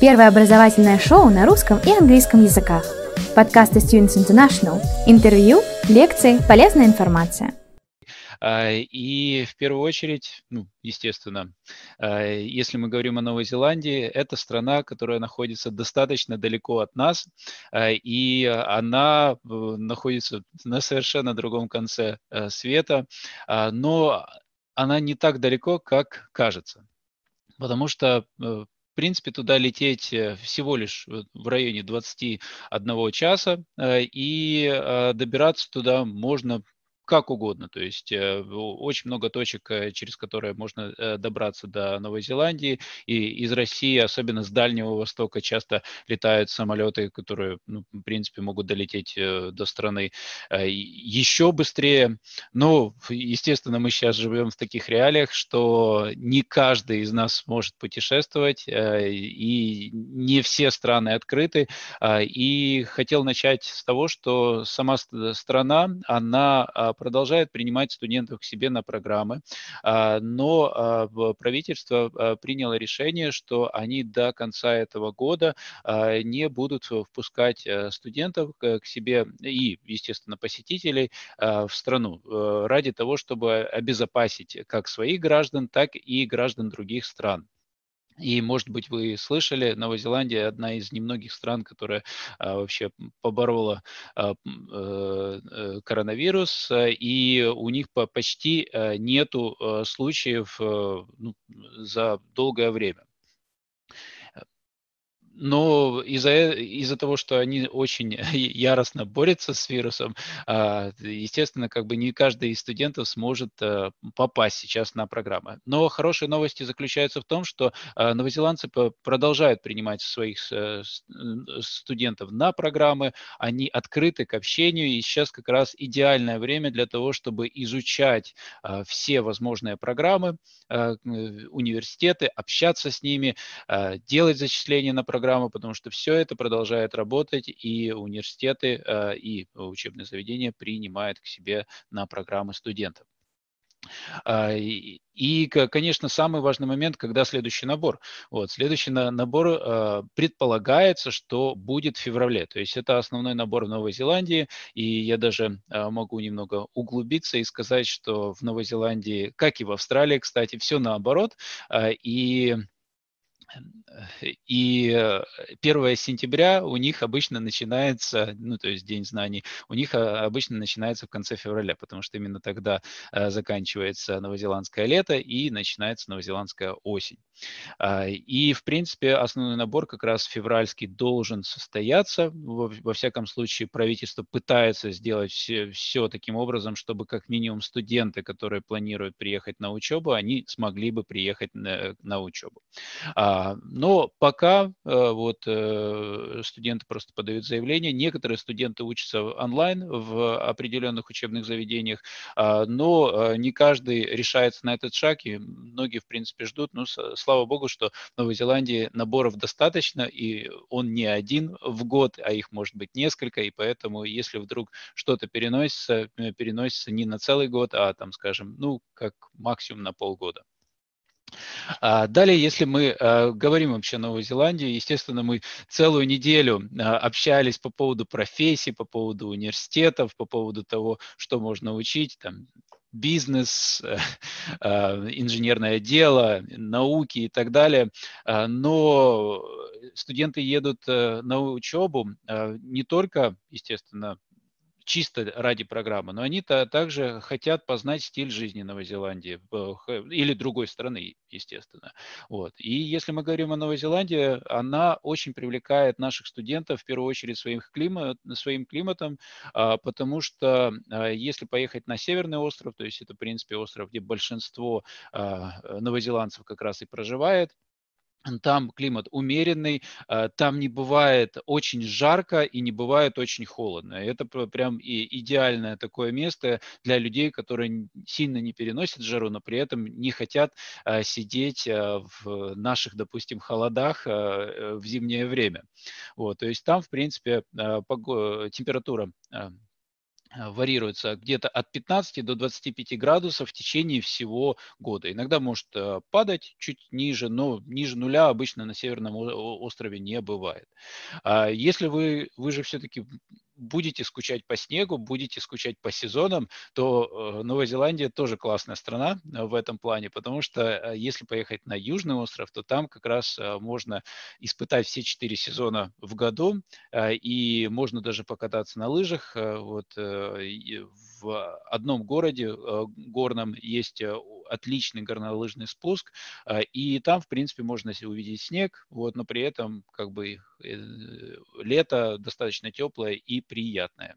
Первое образовательное шоу на русском и английском языках. Подкасты Students International. Интервью, лекции, полезная информация. А, и в первую очередь, ну, естественно, а, если мы говорим о Новой Зеландии, это страна, которая находится достаточно далеко от нас, а, и она э, находится на совершенно другом конце э, света, но она не так далеко, как кажется. Потому что э, в принципе, туда лететь всего лишь в районе 21 часа, и добираться туда можно как угодно. То есть э, очень много точек, э, через которые можно э, добраться до Новой Зеландии. И из России, особенно с Дальнего Востока, часто летают самолеты, которые, ну, в принципе, могут долететь до страны еще быстрее. Но, естественно, мы сейчас живем в таких реалиях, что не каждый из нас может путешествовать, и не все страны открыты. И хотел начать с того, что сама страна, она а, продолжает принимать студентов к себе на программы, а, но а, правительство а, приняло решение, что они до конца этого года не будут впускать э, студентов к себе и, естественно, посетителей в страну э, ради того, чтобы обезопасить как своих граждан, так и граждан других стран. И, может быть, вы слышали, Новая Зеландия одна из немногих стран, которая а, вообще поборола а, э, э, коронавирус, и у них по, почти а, нету а, случаев а, ну, за долгое время но из-за из того, что они очень яростно борются с вирусом, а, естественно, как бы не каждый из студентов сможет э, попасть сейчас на программы. Но хорошие новости заключаются в том, что а, новозеландцы продолжают принимать своих э, студентов на программы, они открыты к общению, и сейчас как раз идеальное время для того, чтобы изучать а, все возможные программы, университеты, общаться с ними, делать зачисления на программы, программы, потому что все это продолжает работать, и университеты э, и учебные заведения принимают к себе на программы студентов. А, и, конечно, самый важный момент, когда следующий набор. Вот, следующий набор э, предполагается, что будет в феврале. То есть это основной набор в Новой Зеландии. И я даже э, могу немного углубиться и сказать, что в Новой Зеландии, как и в Австралии, кстати, все наоборот. Э, и и 1 э, сентября у них обычно начинается, ну, то есть День знаний, у них а, обычно начинается в конце февраля, потому что именно тогда э, заканчивается новозеландское лето и начинается новозеландская осень. А, и, в принципе, основной набор как раз февральский должен состояться. Во, всяком случае, правительство пытается сделать все, все таким образом, чтобы как минимум студенты, которые планируют приехать на учебу, они смогли бы приехать на, на учебу. А, но пока э, вот э, студенты просто подают заявление, некоторые студенты учатся онлайн в определенных учебных заведениях, а, но э, не каждый решается на этот шаг, и многие, в принципе, ждут. Ну, слава богу, что в Новой Зеландии наборов достаточно, и он не один в год, а их может быть несколько, и поэтому, если вдруг что-то переносится, переносится не на целый год, а там, скажем, ну, как максимум на полгода. А, далее, если мы а, говорим вообще о Новой Зеландии, естественно, мы целую неделю а, общались по поводу профессий, по поводу университетов, по поводу того, что можно учить, там, бизнес, инженерное дело, науки и так далее. Но студенты едут э, на учебу не только, естественно, чисто ради программы, но они-то также хотят познать стиль жизни Новой Зеландии или другой страны, естественно. Вот. И если мы говорим о Новой Зеландии, она очень привлекает наших студентов в первую очередь своим, климат, своим климатом, а, потому что а, если поехать на Северный остров, то есть это, в принципе, остров, где большинство а, новозеландцев как раз и проживает, там климат умеренный, а, там не бывает очень жарко и не бывает очень холодно. Это прям и идеальное такое место для людей, которые сильно не переносят жару, но при этом не хотят а, сидеть а, в наших, допустим, холодах э, в зимнее время. Вот, то есть там, в принципе, температура Э, варьируется где-то от 15 до 25 градусов в течение всего года. Иногда может э, падать чуть ниже, но ниже нуля обычно на Северном острове не бывает. А если вы, вы же все-таки будете скучать по снегу, будете скучать по сезонам, то э, Новая Зеландия тоже классная страна э, в этом плане, потому что э, если поехать на Южный остров, то там как раз можно испытать все четыре сезона в году, и можно даже покататься на лыжах. Вот в одном городе горном есть отличный горнолыжный спуск, и там, в принципе, можно увидеть снег, вот, но при этом как бы лето достаточно теплое и приятное.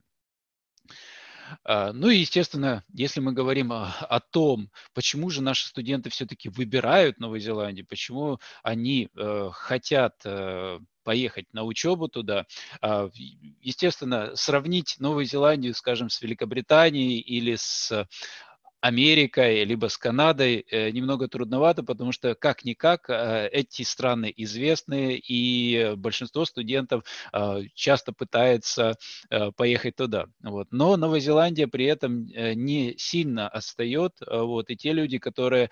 А, ну и, естественно, если мы говорим о, о том, почему же наши студенты все-таки выбирают Новую Зеландию, почему они э, хотят э, поехать на учебу туда, э, естественно, сравнить Новую Зеландию, скажем, с Великобританией или с Америкой, либо с Канадой э, немного трудновато, потому что как-никак э, эти страны известны, и большинство студентов э, часто пытается поехать туда. Вот. Но Новая Зеландия при этом не сильно отстает, вот, и те люди, которые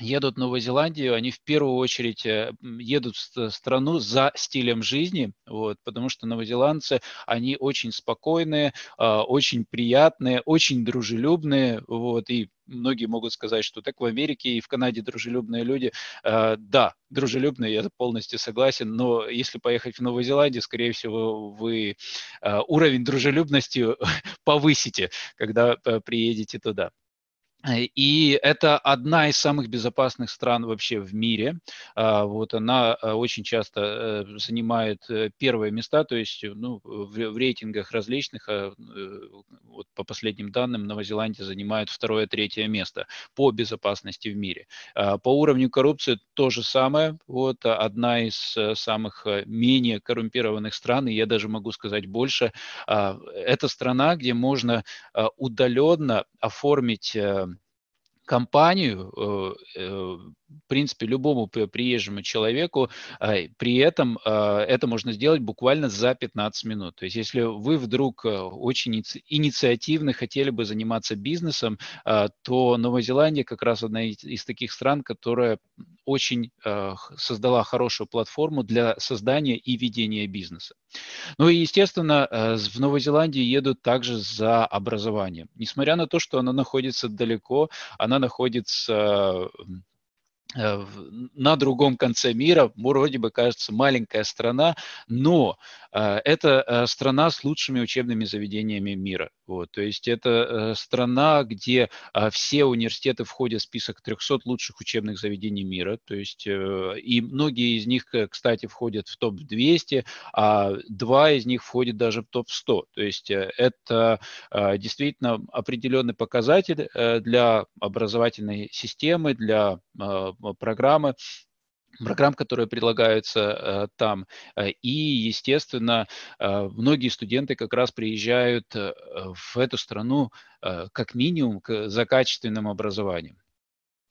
едут в Новую Зеландию, они в первую очередь э, едут в страну за стилем жизни, вот, потому что новозеландцы, они очень спокойные, а, очень приятные, очень дружелюбные, вот, и многие могут сказать, что так в Америке и в Канаде дружелюбные люди. А, да, дружелюбные, я полностью согласен, но если поехать в Новую Зеландию, скорее всего, вы а, уровень дружелюбности повысите, когда э, приедете туда. Э, и это одна из самых безопасных стран вообще в мире. А, вот она э, очень часто э, занимает первые места, то есть ну, в рейтингах различных, а, вот по последним данным, Новая Зеландия занимает второе, третье место по безопасности в мире. А, по уровню коррупции то же самое. Вот одна из самых менее коррумпированных стран, и я даже могу сказать больше. Это страна, где можно удаленно оформить компанию, э, э, в принципе, любому приезжему человеку, а, при этом а, это можно сделать буквально за 15 минут. То есть если вы вдруг э, очень инициативно хотели бы заниматься бизнесом, а, то Новая Зеландия как раз одна из таких стран, которая очень создала хорошую платформу для создания и ведения бизнеса. Ну и, естественно, в Новой Зеландии едут также за образованием. Несмотря на то, что она находится далеко, она находится Э, на другом конце мира, вроде бы кажется маленькая страна, но э, это э, страна с лучшими учебными заведениями мира. Вот, то есть это страна, где все университеты входят в список 300 лучших учебных заведений мира. То есть и многие из них, кстати, входят в топ-200, а два из них входят даже в топ-100. То есть это действительно определенный показатель для образовательной системы, для программы, программ, которые предлагаются э, там. Э, и, естественно, э, многие студенты как раз приезжают э, в эту страну э, как минимум к, за качественным образованием.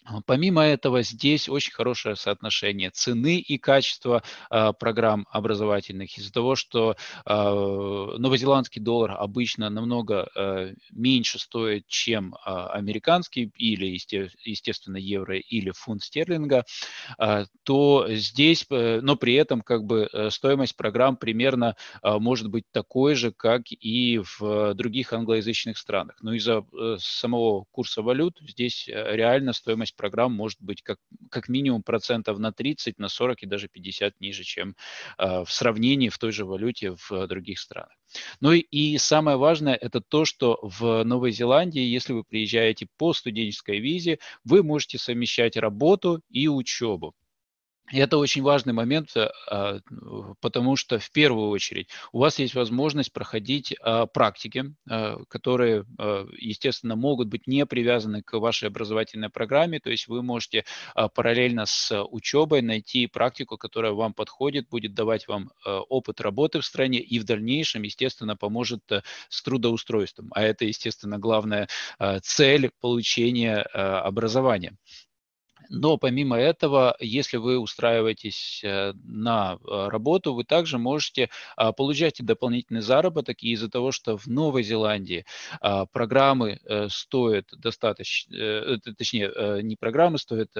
А, помимо этого, здесь очень хорошее соотношение цены и качества э, программ образовательных. Из-за того, что э, новозеландский доллар обычно намного э, меньше стоит, чем э, американский или, естественно, евро или фунт стерлинга, э, то здесь, э, но при этом как бы стоимость программ примерно э, может быть такой же, как и в других англоязычных странах. Но из-за э, самого курса валют здесь реально стоимость программ может быть как, как минимум процентов на 30, на 40 и даже 50 ниже, чем э, в сравнении в той же валюте в других странах. Ну и, и самое важное это то, что в Новой Зеландии, если вы приезжаете по студенческой визе, вы можете совмещать работу и учебу. И это очень важный момент, э, а, потому что в первую очередь у вас есть возможность проходить а, практики, а, которые, естественно, могут быть не привязаны к вашей образовательной программе, то есть вы можете параллельно с учебой найти практику, которая вам подходит, будет давать вам опыт работы в стране и в дальнейшем, естественно, поможет э, с трудоустройством. А это, естественно, главная цель получения образования. Но помимо этого, если вы устраиваетесь э, на э, работу, вы также можете а, получать дополнительный заработок. И из-за того, что в Новой Зеландии а, программы э, стоят достаточно, точнее, не программы стоят,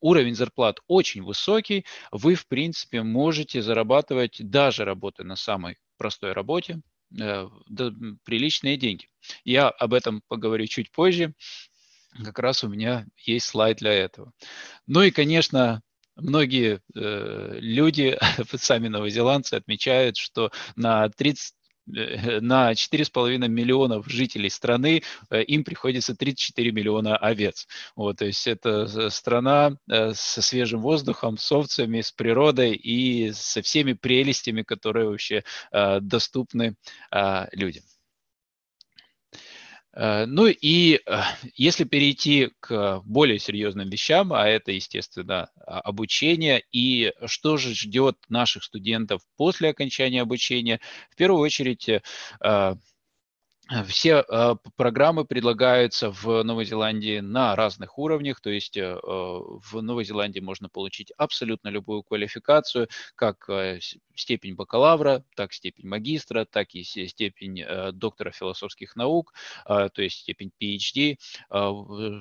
уровень зарплат очень высокий, вы, в принципе, можете зарабатывать, даже работая на самой простой работе, приличные деньги. Я об этом поговорю чуть позже как раз у меня есть слайд для этого. Ну и, конечно, многие э, люди, сами новозеландцы, отмечают, что на 30 э, на 4,5 миллионов жителей страны э, им приходится 34 миллиона овец. Вот, то есть это страна э, со свежим воздухом, с овцами, с природой и со всеми прелестями, которые вообще доступны людям. Э, ну и э, если перейти к более серьезным вещам, а это, естественно, а, обучение, и что же ждет наших студентов после окончания обучения, в первую очередь э, все э, программы предлагаются в Новой Зеландии на разных уровнях, то есть э, в Новой Зеландии можно получить абсолютно любую квалификацию, как степень бакалавра, так степень магистра, так и степень доктора философских наук, то есть степень PhD.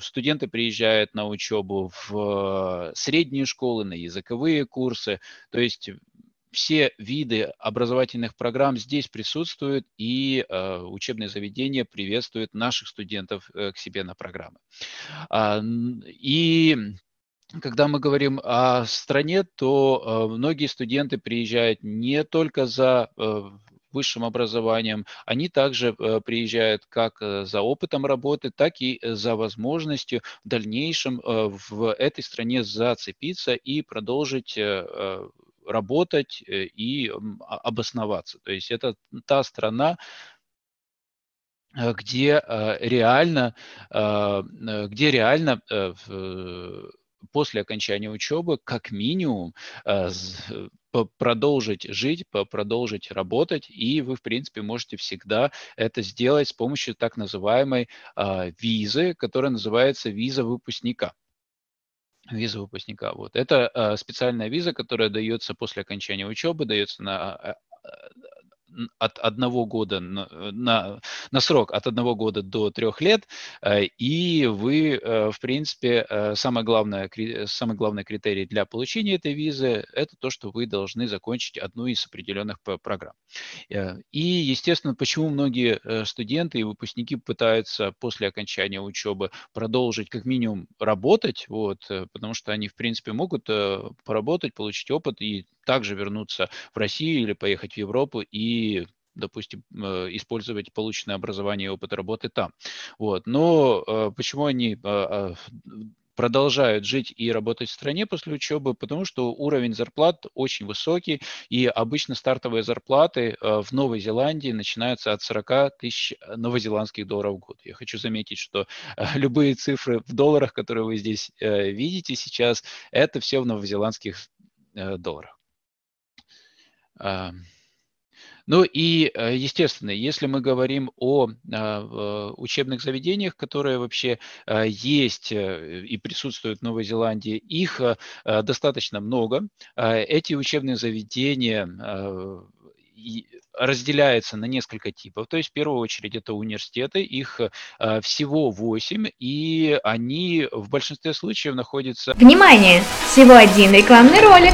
Студенты приезжают на учебу в средние школы, на языковые курсы, то есть все виды образовательных программ здесь присутствуют, и э, учебные заведения приветствуют наших студентов э, к себе на программы. А, и когда мы говорим о стране, то э, многие студенты приезжают не только за высшим образованием, они также приезжают как за опытом работы, так и за возможностью в дальнейшем в этой стране зацепиться и продолжить работать э, и обосноваться. То есть это та страна, э, где э, реально, где реально после окончания учебы как минимум продолжить жить, продолжить работать, и вы, в принципе, можете всегда это сделать с помощью так называемой визы, которая называется виза выпускника виза выпускника. Вот. Это э, специальная виза, которая дается после окончания учебы, дается на а, а, от одного года на, на, на срок от одного года до трех лет, э, и вы, э, в принципе, э, самое главное, самый главный критерий для получения этой визы – это то, что вы должны закончить одну из определенных программ. И, естественно, почему многие студенты и выпускники пытаются после окончания учебы продолжить как минимум работать, вот, потому что они, в принципе, могут поработать, получить опыт и также вернуться в Россию или поехать в Европу и допустим, э, использовать полученное образование и опыт работы там. Вот. Но э, почему они а, продолжают жить и работать в стране после учебы, потому что уровень зарплат очень высокий, и обычно стартовые зарплаты э, в Новой Зеландии начинаются от 40 тысяч новозеландских долларов в год. Я хочу заметить, что любые цифры в долларах, которые вы здесь видите сейчас, это все в новозеландских долларах. Ну и, э, естественно, если мы говорим о а, учебных заведениях, которые вообще а, есть э, и присутствуют в Новой Зеландии, их э, достаточно много. А, эти учебные заведения разделяются на несколько типов. То есть, в первую очередь, это университеты, их всего 8, и они в большинстве случаев находятся... Внимание! Всего один рекламный ролик.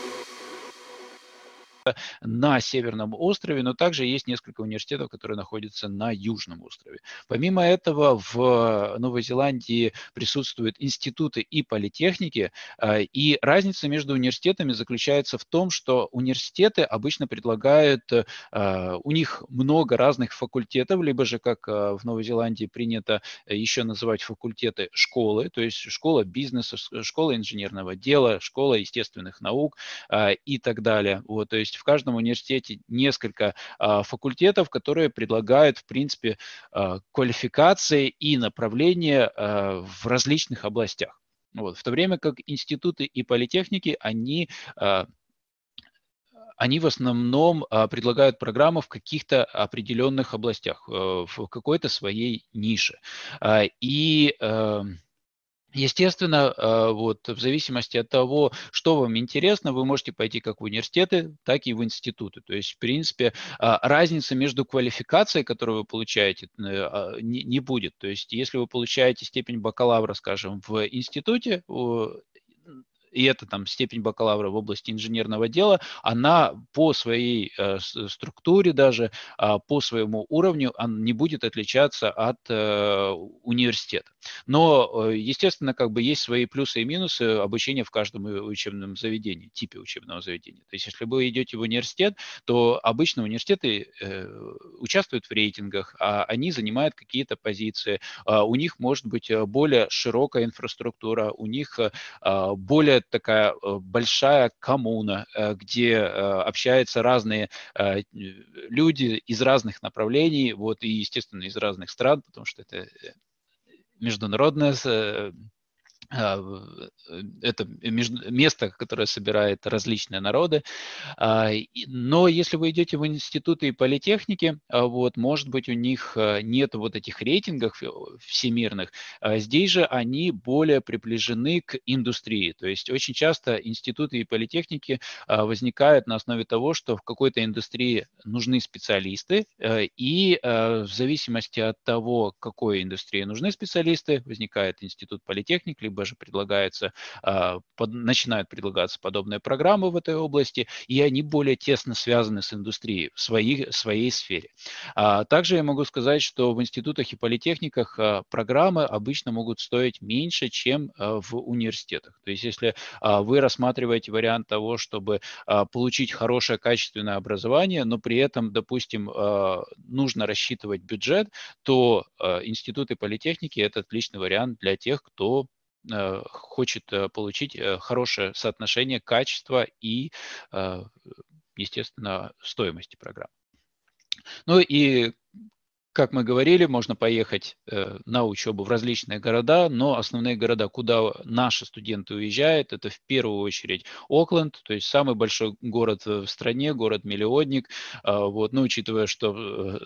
на Северном острове, но также есть несколько университетов, которые находятся на Южном острове. Помимо этого, в Новой Зеландии присутствуют институты и политехники, а, и разница между университетами заключается в том, что университеты обычно предлагают, а, у них много разных факультетов, либо же, как а, в Новой Зеландии принято еще называть факультеты школы, то есть школа бизнеса, школа инженерного дела, школа естественных наук и так далее. Вот, то есть есть в каждом университете несколько факультетов, которые предлагают, в принципе, квалификации и направления в различных областях. Вот. В то время как институты и политехники, они они в основном а, предлагают программы в каких-то определенных областях, э, в какой-то своей нише. А, и эм, Естественно, а, вот в зависимости от того, что вам интересно, вы можете пойти как в университеты, так и в институты. То есть, в принципе, разница между квалификацией, которую вы получаете, э, не будет. То есть, если вы получаете степень бакалавра, скажем, в институте, и это там степень бакалавра в области инженерного дела, она по своей э, структуре даже, э, по своему уровню она не будет отличаться от э, университета. Но, э, естественно, как бы есть свои плюсы и минусы обучения в каждом учебном заведении, типе учебного заведения. То есть, если вы идете в университет, то обычно университеты э, участвуют в рейтингах, а они занимают какие-то позиции, а у них может быть э, более широкая инфраструктура, у них а, более такая большая коммуна, где общаются разные люди из разных направлений, вот, и, естественно, из разных стран, потому что это международная это место, которое собирает различные народы. А, но если вы идете в институты и политехники, а, вот, может быть, у них нет вот этих рейтингов всемирных, здесь же они более приближены к индустрии. То есть очень часто институты и политехники возникают на основе того, что в какой-то индустрии нужны специалисты, и в зависимости от того, какой индустрии нужны специалисты, возникает институт политехник, либо же предлагается, а, начинают предлагаться подобные программы в этой области, и они более тесно связаны с индустрией в своей, своей сфере. А, также я могу сказать, что в институтах и политехниках а, программы обычно могут стоить меньше, чем в университетах. То есть если вы рассматриваете вариант того, чтобы получить хорошее качественное образование, но при этом, допустим, нужно рассчитывать бюджет, то институты политехники – это отличный вариант для тех, кто хочет э, получить э, хорошее соотношение качества и, естественно, стоимости программ. Ну и как мы говорили, можно поехать э, на учебу в различные города, но основные города, куда наши студенты уезжают, это в первую очередь Окленд, то есть самый большой город в стране, город-миллионник. Э, вот, но учитывая, что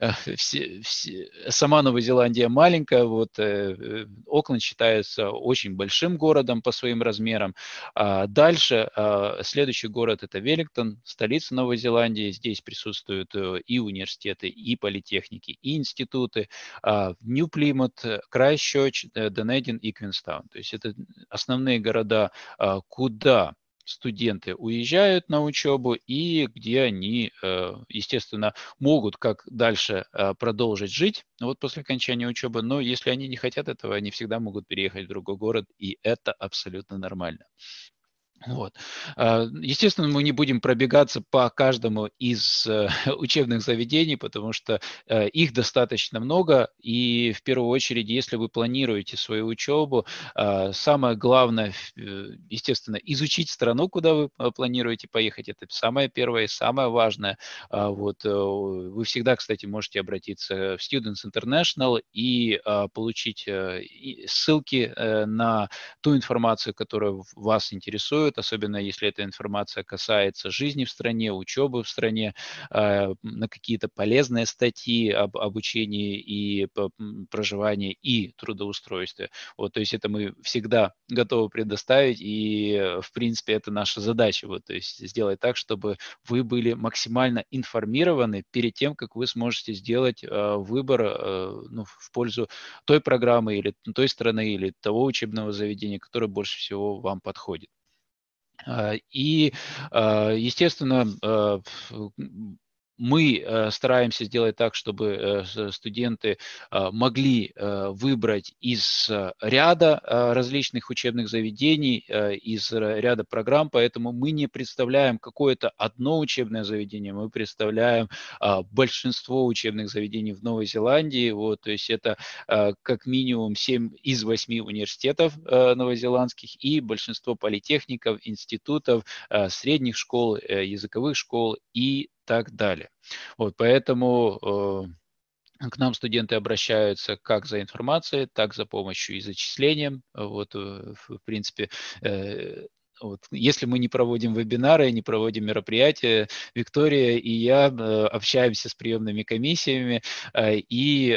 э, все, все, сама Новая Зеландия маленькая, вот, э, Окленд считается очень большим городом по своим размерам. А дальше э, следующий город это Веллингтон, столица Новой Зеландии. Здесь присутствуют э, и университеты, и политехники политехники и институты, Нью Плимут, Крайщоч, Денедин и Квинстаун. То есть это основные города, а, куда студенты уезжают на учебу и где они, э, естественно, могут как дальше а, продолжить жить вот после окончания учебы, но если они не хотят этого, они всегда могут переехать в другой город, и это абсолютно нормально. Вот. А, естественно, мы не будем пробегаться по каждому из э, учебных заведений, потому что э, их достаточно много, и в первую очередь, если вы планируете свою учебу, а, самое главное, э, естественно, изучить страну, куда вы планируете поехать, это самое первое и самое важное. А, вот. Вы всегда, кстати, можете обратиться в Students International и получить ссылки на ту информацию, которая вас интересует, интересует, особенно если эта информация касается жизни в стране, учебы в стране, а, на какие-то полезные статьи об обучении и проживании и трудоустройстве. Вот, то есть это мы всегда готовы предоставить, и, в принципе, это наша задача, вот, то есть сделать так, чтобы вы были максимально информированы перед тем, как вы сможете сделать э, выбор э, ну, в пользу той программы или той страны или того учебного заведения, которое больше всего вам подходит. А, и, а, естественно, а, мы э, стараемся сделать так, чтобы э, студенты э, могли выбрать из ряда различных учебных заведений, из ряда программ, поэтому мы не представляем какое-то одно учебное заведение, мы представляем большинство учебных заведений в Новой Зеландии. Вот, то есть это как минимум 7 из 8 университетов новозеландских и большинство политехников, институтов, средних школ, языковых школ и так далее. Вот, поэтому э, к нам студенты обращаются как за информацией, так за помощью и зачислением. Вот, э, в принципе, э, вот. Если мы не проводим вебинары, не проводим мероприятия, Виктория и я общаемся с приемными комиссиями и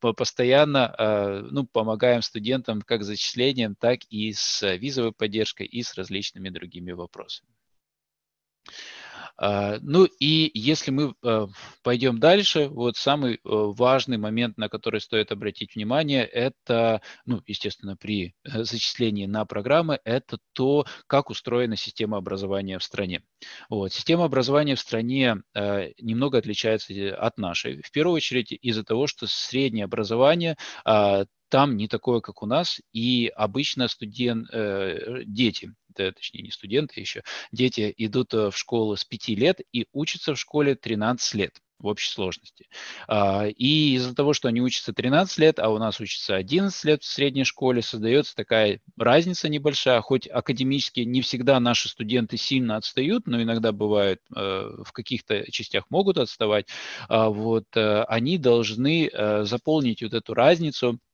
постоянно ну, помогаем студентам как с зачислением, так и с визовой поддержкой и с различными другими вопросами. А, ну и если мы а, пойдем дальше, вот самый э, важный момент, на который стоит обратить внимание, это, ну, естественно, при э, зачислении на программы, это то, как устроена система образования в стране. Вот. Система образования в стране э, немного отличается от нашей. В первую очередь из-за того, что среднее образование э, там не такое, как у нас, и обычно студент, э, дети точнее не студенты еще, дети идут э, в школу с 5 лет и учатся в школе 13 лет в общей сложности. А, и из-за того, что они учатся 13 лет, а у нас учатся 11 лет в средней школе, создается такая разница небольшая, хоть академически не всегда наши студенты сильно отстают, но иногда бывает э, в каких-то частях могут отставать, а вот э, они должны заполнить вот эту разницу Э,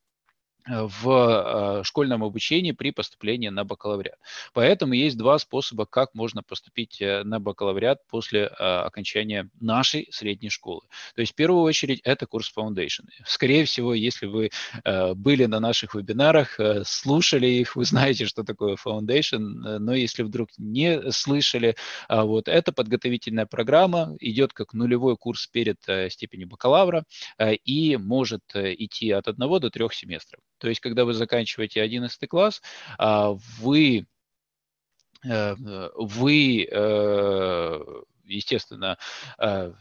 в э, школьном обучении при поступлении на бакалавриат. Поэтому есть два способа, как можно поступить э, на бакалавриат после окончания нашей средней школы. То есть в первую очередь это курс Foundation. Скорее всего, если вы были на наших вебинарах, слушали их, вы знаете, что такое Foundation, но если вдруг не слышали, вот это подготовительная программа, идет как нулевой курс перед степенью бакалавра и может идти от одного до трех семестров. То есть, когда вы заканчиваете 11 класс, а, вы э, вы, э, естественно, э,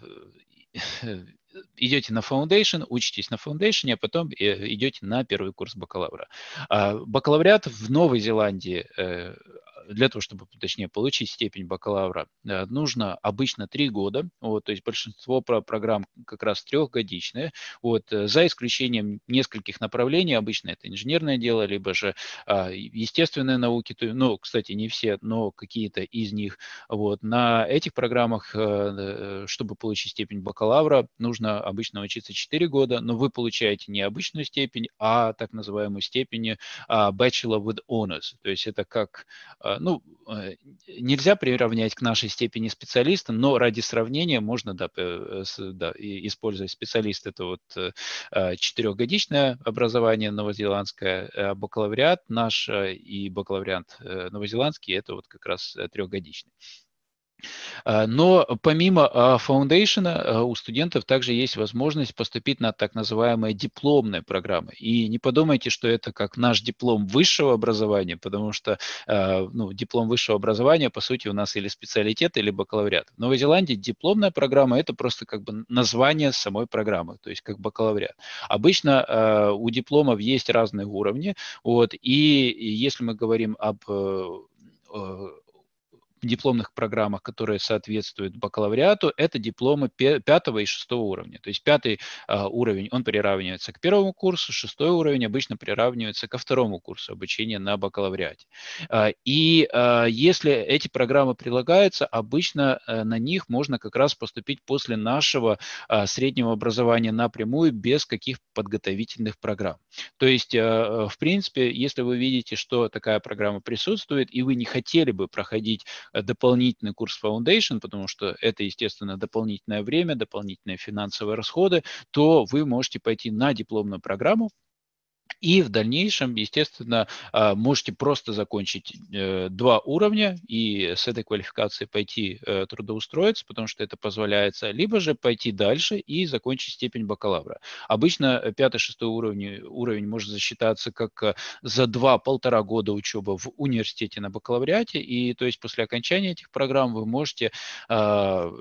идете на Foundation, учитесь на Foundation, а потом идете на первый курс бакалавра. А, бакалавриат в Новой Зеландии для того, чтобы, точнее, получить степень бакалавра, э, нужно обычно три года, вот, то есть большинство программ как раз трехгодичные, вот, э, за исключением нескольких направлений, обычно это инженерное дело, либо же а, естественные науки, то, ну, кстати, не все, но какие-то из них, вот, на этих программах, э, чтобы получить степень бакалавра, нужно обычно учиться 4 года, но вы получаете не обычную степень, а так называемую степень а, Bachelor with Honors, то есть это как ну, э, нельзя приравнять к нашей степени специалиста, но ради сравнения можно да, э, да, использовать специалист. Это вот э, а, четырехгодичное образование новозеландское, бакалавриат наш и бакалавриат новозеландский – это вот как раз трехгодичный. А, но помимо Foundation а, у студентов также есть возможность поступить на так называемые дипломные программы. И не подумайте, что это как наш диплом высшего образования, потому что ну, диплом высшего образования, по сути, у нас или специалитет, или бакалавриат. В Новой Зеландии дипломная программа – это просто как бы название самой программы, то есть как бакалавриат. Обычно у дипломов есть разные уровни, вот, и если мы говорим об э, э, дипломных программах, которые соответствуют бакалавриату, это дипломы пятого и шестого уровня. То есть пятый а, уровень, он приравнивается к первому курсу, шестой уровень обычно приравнивается ко второму курсу обучения на бакалавриате. А, и а, если эти программы прилагаются, обычно а, на них можно как раз поступить после нашего а, среднего образования напрямую без каких подготовительных программ. То есть, а, в принципе, если вы видите, что такая программа присутствует, и вы не хотели бы проходить Э, дополнительный курс Foundation, потому что это, естественно, дополнительное время, дополнительные финансовые расходы, то вы можете пойти на дипломную программу, И в дальнейшем, естественно, а, можете просто закончить э, два уровня и с этой квалификацией пойти э, трудоустроиться, потому что это позволяется, либо же пойти дальше и закончить степень бакалавра. Обычно пятый-шестой уровень, уровень может засчитаться как э, за два-полтора года учебы в университете на бакалавриате, и то есть после окончания этих программ вы можете э,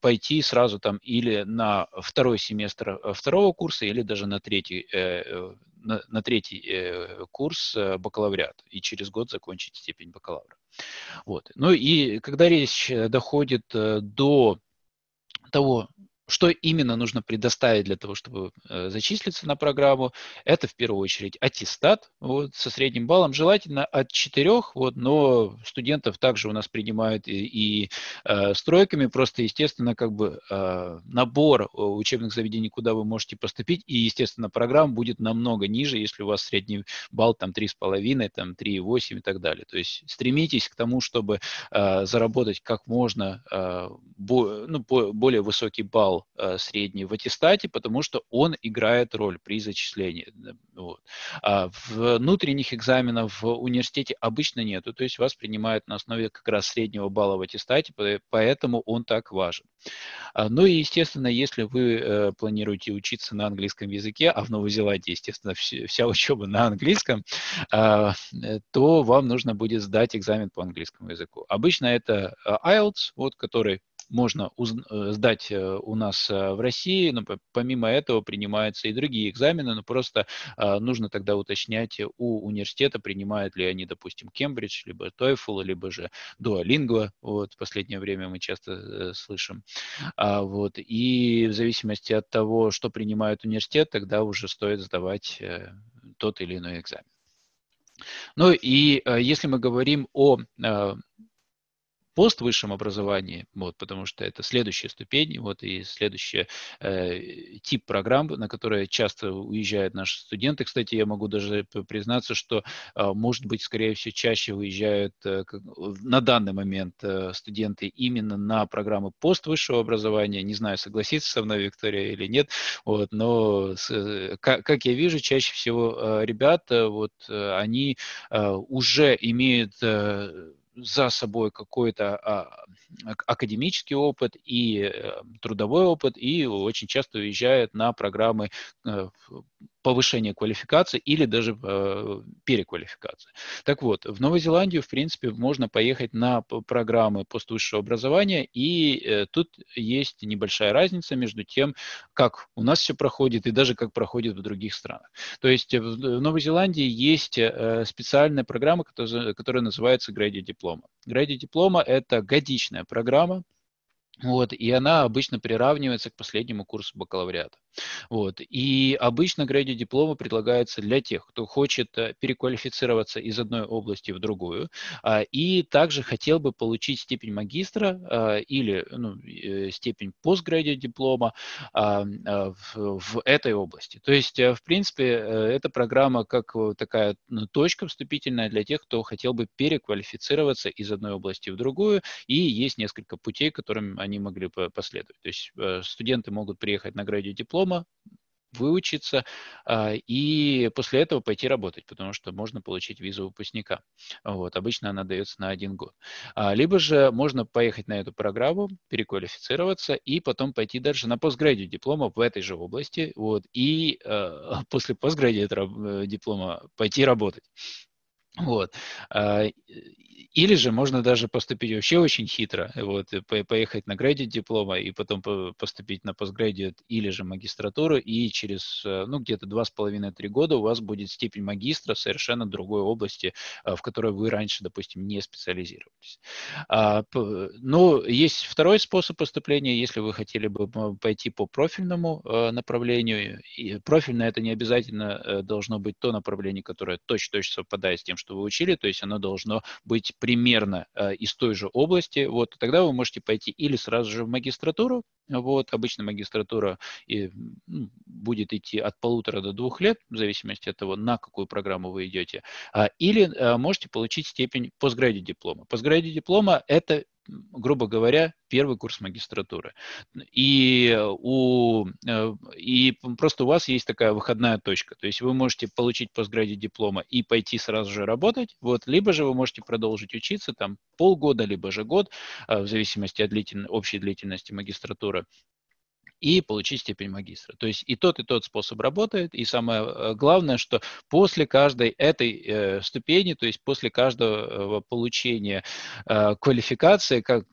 пойти сразу там или на второй семестр второго курса, или даже на третий э, на, на третий э, курс э, бакалавриат и через год закончить степень бакалавра. Вот. Ну и когда речь э, доходит до того, что именно нужно предоставить для того, чтобы э, зачислиться на программу? Это в первую очередь аттестат вот, со средним баллом, желательно от 4, вот, но студентов также у нас принимают и, и э, стройками, просто, естественно, как бы э, набор э, учебных заведений, куда вы можете поступить, и, естественно, программа будет намного ниже, если у вас средний балл там 3,5, там 3,8 и так далее. То есть стремитесь к тому, чтобы э, заработать как можно э, бо, ну, более высокий балл балл э, средний в аттестате, потому что он играет роль при зачислении. Вот. А внутренних экзаменов в университете обычно нету, то есть вас принимают на основе как раз среднего балла в аттестате, поэтому он так важен. А, ну и, естественно, если вы э, планируете учиться на английском языке, а в Новой Зеландии, естественно, вся учеба на английском, а, э, то вам нужно будет сдать экзамен по английскому языку. Обычно это IELTS, вот, который можно э, сдать э, у нас э, в России, но помимо этого принимаются и другие экзамены, но просто нужно тогда уточнять у университета, принимают ли они, допустим, Кембридж, либо TOEFL, либо же Duolingo, вот, в последнее время мы часто слышим, а, вот, и в зависимости от того, что принимает университет, тогда уже стоит сдавать тот или иной экзамен. Ну и если мы говорим о поствысшем образовании, вот, потому что это следующая ступень, вот, и следующий э, тип программ, на которые часто уезжают наши студенты. Кстати, я могу даже признаться, что, э, может быть, скорее всего, чаще выезжают э, на данный момент э, студенты именно на программы поствысшего образования. Не знаю, согласится со мной Виктория или нет, вот, но, с, э, как, как я вижу, чаще всего э, ребята, вот, э, они э, уже имеют э, за собой какой-то а, академический опыт и э, трудовой опыт, и очень часто уезжают на программы э, повышения квалификации или даже э, переквалификации. Так вот, в Новой Зеландию, в принципе, можно поехать на программы поствысшего образования, и э, тут есть небольшая разница между тем, как у нас все проходит и даже как проходит в других странах. То есть в, в Новой Зеландии есть э, специальная программа, которая, которая называется Graduate Diploma. Graduate Diploma – это годичная программа, вот, и она обычно приравнивается к последнему курсу бакалавриата. Вот. И обычно грейди диплома предлагается для тех, кто хочет э, переквалифицироваться из одной области в другую, а, и также хотел бы получить степень магистра а, или ну, э, степень постгрейди диплома а, в, этой области. То есть, э, в принципе, эта программа как такая ну, точка вступительная для тех, кто хотел бы переквалифицироваться из одной области в другую, и есть несколько путей, которым они могли последовать. То есть студенты могут приехать на диплом, диплома, выучиться а, и после этого пойти работать, потому что можно получить визу выпускника. Вот, обычно она дается на один год. А, либо же можно поехать на эту программу, переквалифицироваться и потом пойти дальше на постградию диплома в этой же области, вот, и а, после постградию э, диплома пойти работать. Вот. Или же можно даже поступить вообще очень хитро, вот, поехать на градиат диплома и потом поступить на постградиат или же магистратуру, и через, э, ну, где-то два с половиной-три года у вас будет степень магистра совершенно другой области, э, в которой вы раньше, допустим, не специализировались. А, но есть второй способ поступления, если вы хотели бы пойти по профильному э, направлению. И профильное это не обязательно должно быть то направление, которое точно-точно совпадает с тем, что вы учили, то есть оно должно быть примерно э, из той же области, вот, тогда вы можете пойти или сразу же в магистратуру, вот, обычно магистратура и, ну, будет идти от полутора до двух лет, в зависимости от того, на какую программу вы идете, а, или а, можете получить степень постгради диплома. Постгради диплома – это грубо говоря, первый курс магистратуры. И, у, и просто у вас есть такая выходная точка. То есть вы можете получить постграде диплома и пойти сразу же работать, вот, либо же вы можете продолжить учиться там полгода, либо же год, в зависимости от длительной, общей длительности магистратуры и получить степень магистра. То есть и тот, и тот способ работает. И самое э, главное, что после каждой этой э, ступени, то есть после каждого получения э, квалификации, как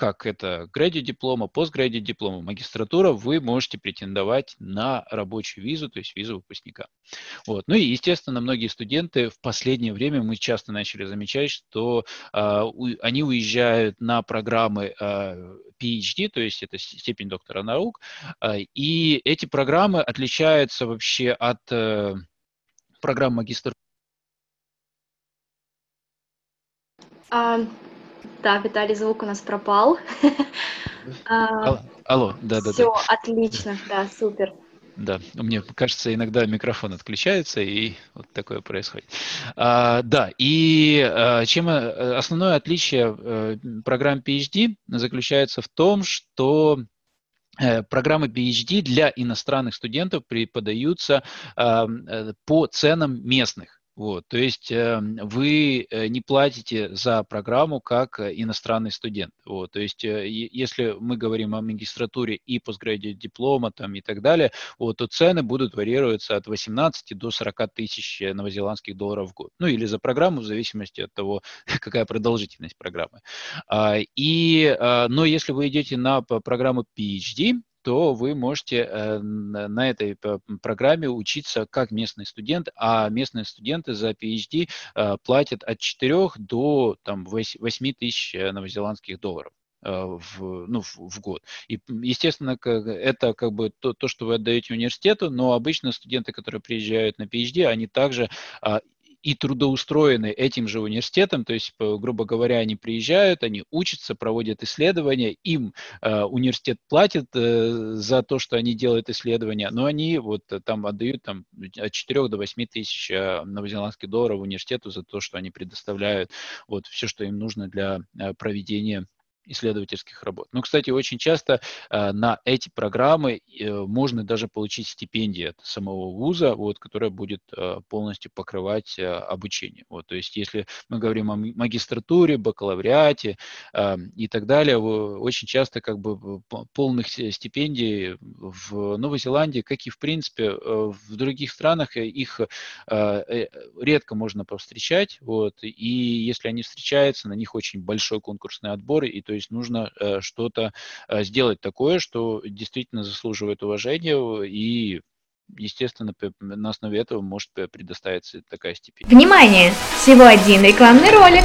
как это graduate диплома, postgraduate диплома, магистратура, вы можете претендовать на рабочую визу, то есть визу выпускника. Вот. Ну и, естественно, многие студенты в последнее время, мы часто начали замечать, что э, у, они уезжают на программы э, PhD, то есть это степень доктора наук, э, и эти программы отличаются вообще от э, программ магистратуры. Да, Виталий, звук у нас пропал. А, алло, алло, да, да. Все, отлично, да, супер. Да, мне кажется, иногда микрофон отключается, и вот такое происходит. А, да, и а, чем э, основное отличие а, программ PhD заключается в том, что э, Программы PhD для иностранных студентов преподаются по ценам местных. Вот, то есть эм, э, вы не платите за программу как э, иностранный студент. Вот, то есть э, если мы говорим о магистратуре и постградиат диплома там, и так далее, вот, то цены будут варьироваться от 18 до 40 тысяч э, новозеландских долларов в год. Ну или за программу в зависимости от того, какая продолжительность программы. А, и, но если вы идете на программу PhD, то вы можете э, на этой программе учиться как местный студент, а местные студенты за PhD э, платят от 4 до там, 8 тысяч э, новозеландских долларов в, ну, в, в год. И, естественно, это как бы то, то, что вы отдаете университету, но обычно студенты, которые приезжают на PhD, они также а, и трудоустроены этим же университетом, то есть, грубо говоря, они приезжают, они учатся, проводят исследования, им э, университет платит э, за то, что они делают исследования, но они вот там отдают там, от 4 до 8 тысяч э, новозеландских долларов университету за то, что они предоставляют вот все, что им нужно для э, проведения исследовательских работ. Ну, кстати, очень часто э, на эти программы э, можно даже получить стипендию от самого вуза, вот, которая будет э, полностью покрывать э, обучение. Вот, то есть, если мы говорим о магистратуре, бакалавриате э, и так далее, очень часто как бы полных стипендий в Новой Зеландии, как и в принципе э, в других странах, э, их э, редко можно повстречать. Вот, и если они встречаются, на них очень большой конкурсный отбор, и то есть нужно э, что-то э, сделать такое, что действительно заслуживает уважения и естественно, на основе этого может предоставиться такая степень. Внимание! Всего один рекламный ролик.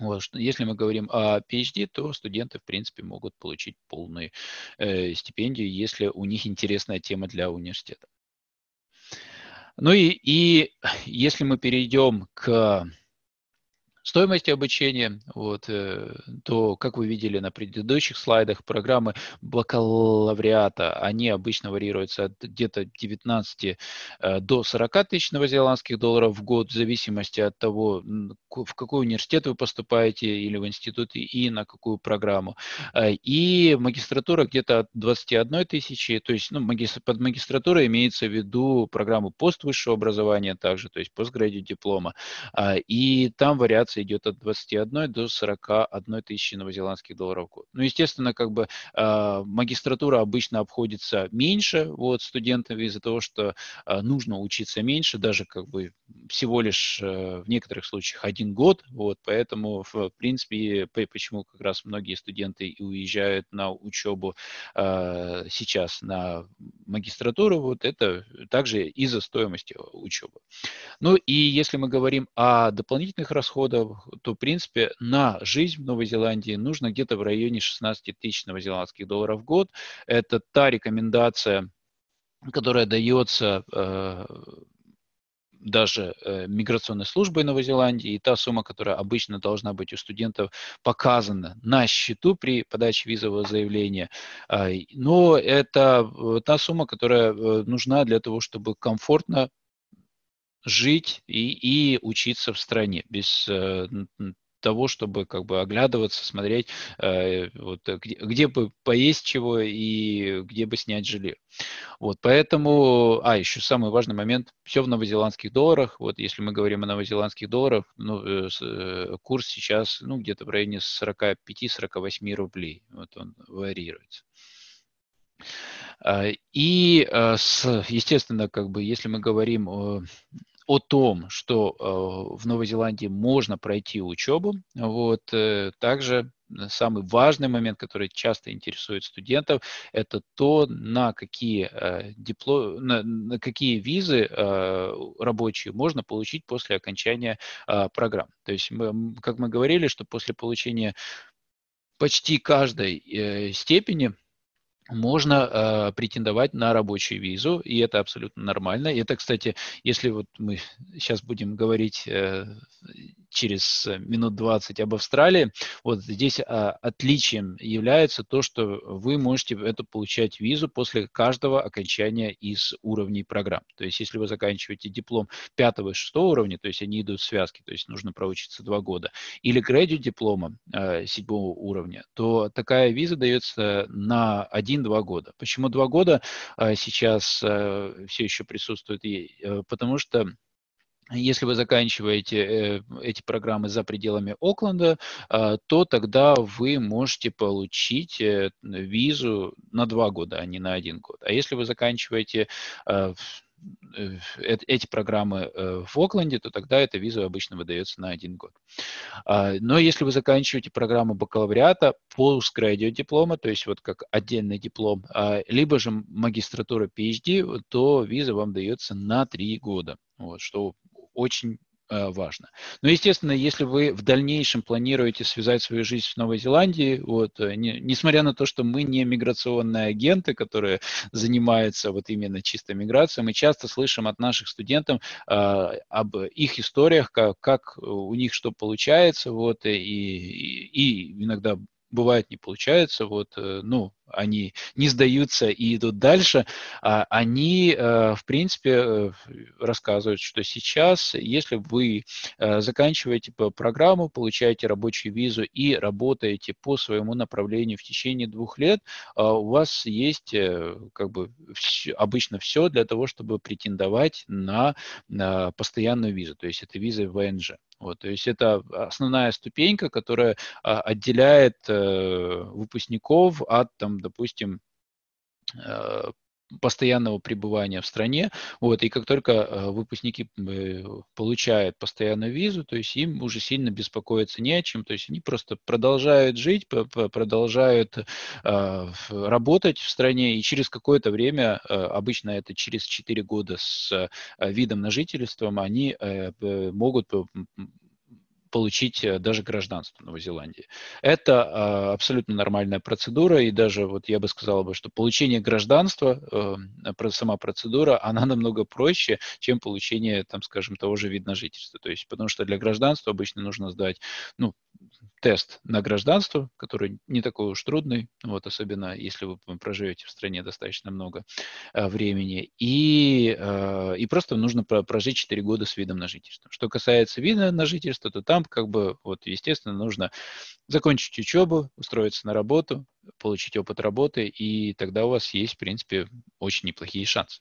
вот, если мы говорим о PhD, то студенты, в принципе, могут получить полную э, стипендию, если у них интересная тема для университета. Ну и, и если мы перейдем к стоимости обучения, вот, э, то, как вы видели на предыдущих слайдах, программы бакалавриата, они обычно варьируются от где-то 19 э, до 40 тысяч новозеландских долларов в год, в зависимости от того, в какой университет вы поступаете или в институт, и на какую программу. Э, и магистратура где-то от 21 тысячи, то есть ну, под магистратурой имеется в виду программу поствысшего образования также, то есть постградиат диплома. И там вариация инфляция идет от 21 до 41 тысячи новозеландских долларов в год. Ну, естественно, как бы э, магистратура обычно обходится меньше вот, студентам из-за того, что э, нужно учиться меньше, даже как бы всего лишь э, в некоторых случаях один год, вот, поэтому, в принципе, почему как раз многие студенты и уезжают на учебу э, сейчас на магистратуру, вот это также из-за стоимости учебы. Ну и если мы говорим о дополнительных расходах, то, в принципе, на жизнь в Новой Зеландии нужно где-то в районе 16 тысяч новозеландских долларов в год. Это та рекомендация, которая дается даже э, миграционной службой Новой Зеландии, и та сумма, которая обычно должна быть у студентов показана на счету при подаче визового заявления. Э, но это э, та сумма, которая э, нужна для того, чтобы комфортно жить и, и учиться в стране без э, того, чтобы как бы оглядываться, смотреть, э, вот, э, где, где бы поесть чего и где бы снять жилье. Вот, поэтому, а, еще самый важный момент, все в новозеландских долларах, вот, если мы говорим о новозеландских долларах, ну, э, э курс сейчас, ну, где-то в районе 45-48 рублей, вот он варьируется. А, и, естественно, как бы, если мы говорим о том, что э, в Новой Зеландии можно пройти учебу. Вот, э, также самый важный момент, который часто интересует студентов, это то, на какие, э, дипло... на, на какие визы э, рабочие можно получить после окончания э, программ. То есть, мы, как мы говорили, что после получения почти каждой э, степени можно э, претендовать на рабочую визу, и это абсолютно нормально. И это, кстати, если вот мы сейчас будем говорить э, через минут 20 об Австралии, вот здесь а, отличием является то, что вы можете это получать визу после каждого окончания из уровней программ. То есть если вы заканчиваете диплом 5 и 6 уровня, то есть они идут в связке, то есть нужно проучиться 2 года, или градио диплома э, 7 уровня, то такая виза дается на 1-2 года. Почему 2 года э, сейчас э, все еще присутствует? Э, потому что если вы заканчиваете э, эти программы за пределами Окленда, э, то тогда вы можете получить э, визу на два года, а не на один год. А если вы заканчиваете э, э, эти программы в Окленде, то тогда эта виза обычно выдается на один год. А, но если вы заканчиваете программу бакалавриата, postgraduate диплома, то есть вот как отдельный диплом, а, либо же магистратура PhD, то виза вам дается на три года. Вот, что очень э, важно. Но, естественно, если вы в дальнейшем планируете связать свою жизнь с Новой Зеландией, вот, э, не, несмотря на то, что мы не миграционные агенты, которые занимаются вот именно чистой миграцией, мы часто слышим от наших студентов э, об их историях, как, как у них что получается, вот, и, и, и иногда бывает не получается, вот, э, ну, они не сдаются и идут дальше, а они, э, в принципе, э, рассказывают, что сейчас, если вы заканчиваете программу, получаете рабочую визу и работаете по своему направлению в течение двух лет, у вас есть как бы обычно все для того, чтобы претендовать на постоянную визу, то есть это виза ВНЖ. Вот, то есть это основная ступенька, которая а, отделяет э, выпускников от, там, допустим, э, постоянного пребывания в стране. Вот, и как только э, выпускники э, получают постоянную визу, то есть им уже сильно беспокоиться не о чем, то есть они просто продолжают жить, продолжают работать в стране, и через какое-то время, обычно это через 4 года с видом на жительство, они могут получить э, даже гражданство Новой Зеландии. Это а, абсолютно нормальная процедура, и даже вот я бы сказал бы, что получение гражданства, э, сама процедура, она намного проще, чем получение, там, скажем, того же вида на жительство. То есть, потому что для гражданства обычно нужно сдать, ну, тест на гражданство, который не такой уж трудный, вот, особенно если вы проживете в стране достаточно много э, времени, и, э, и просто нужно прожить 4 года с видом на жительство. Что касается вида на жительство, то там, как бы, вот, естественно, нужно закончить учебу, устроиться на работу, получить опыт работы, и тогда у вас есть, в принципе, очень неплохие шансы.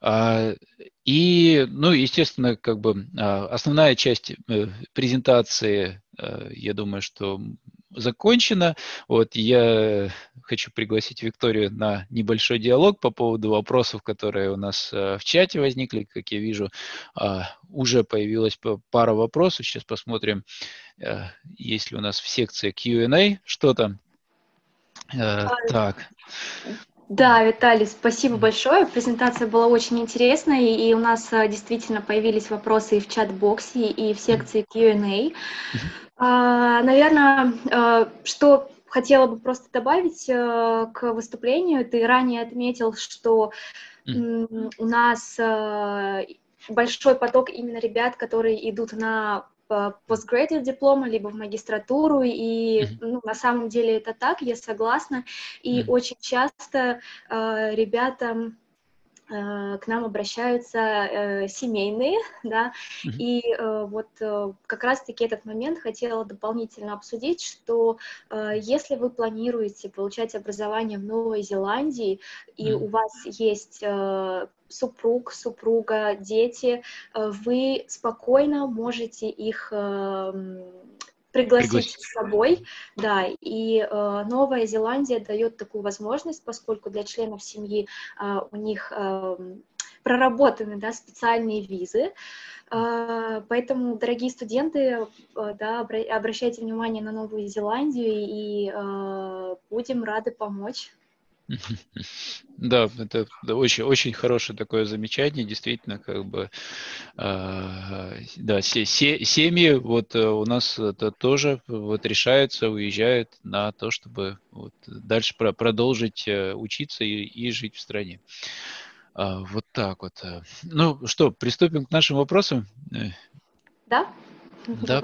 А, и, ну, естественно, как бы а, основная часть э, презентации, э, я думаю, что закончена. Вот я хочу пригласить Викторию на небольшой диалог по поводу вопросов, которые у нас э, в чате возникли. Как я вижу, а, уже появилась пара вопросов. Сейчас посмотрим, есть ли у нас в секции Q&A что-то. Так. Да, Виталий, спасибо большое. Презентация была очень интересная, и у нас э, действительно появились вопросы и в чат-боксе, и в секции Q&A. А, наверное, э, что хотела бы просто добавить э, к выступлению. Ты ранее отметил, что у нас большой поток именно ребят, которые идут на постградиат диплома, либо в магистратуру, и ну, на самом деле это так, я согласна, и очень часто э, ребятам Э, к нам обращаются э, семейные, да, mm-hmm. и э, вот э, как раз-таки этот момент хотела дополнительно обсудить, что э, если вы планируете получать образование в Новой Зеландии, и mm-hmm. у вас есть э, супруг, супруга, дети, э, вы спокойно можете их э, пригласить, пригласить с собой, да, и э, Новая Зеландия дает такую возможность, поскольку для членов семьи э, у них э, проработаны, да, специальные визы, э, поэтому, дорогие студенты, э, да, обращайте внимание на Новую Зеландию и э, будем рады помочь. Да, это очень, очень хорошее такое замечание, действительно, как бы, э, да, се, се, семьи вот э, у нас это тоже вот решаются, уезжают на то, чтобы вот дальше про, продолжить э, учиться и, и жить в стране. А, вот так вот. Ну что, приступим к нашим вопросам? Да. Да.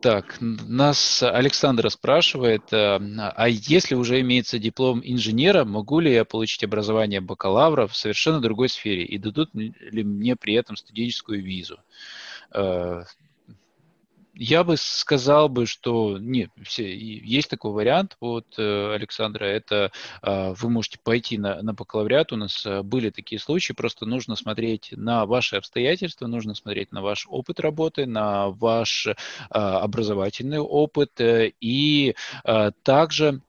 Так, нас Александра спрашивает, э, а если уже имеется диплом инженера, могу ли я получить образование бакалавра в совершенно другой сфере и дадут ли мне при этом студенческую визу? Я бы сказал бы, что нет, все, есть такой вариант, вот, э, Александра, это а, вы можете пойти на, на бакалавриат, у нас э, были такие случаи, просто нужно смотреть на ваши обстоятельства, нужно смотреть на ваш опыт работы, на ваш а, образовательный опыт, э, и а, также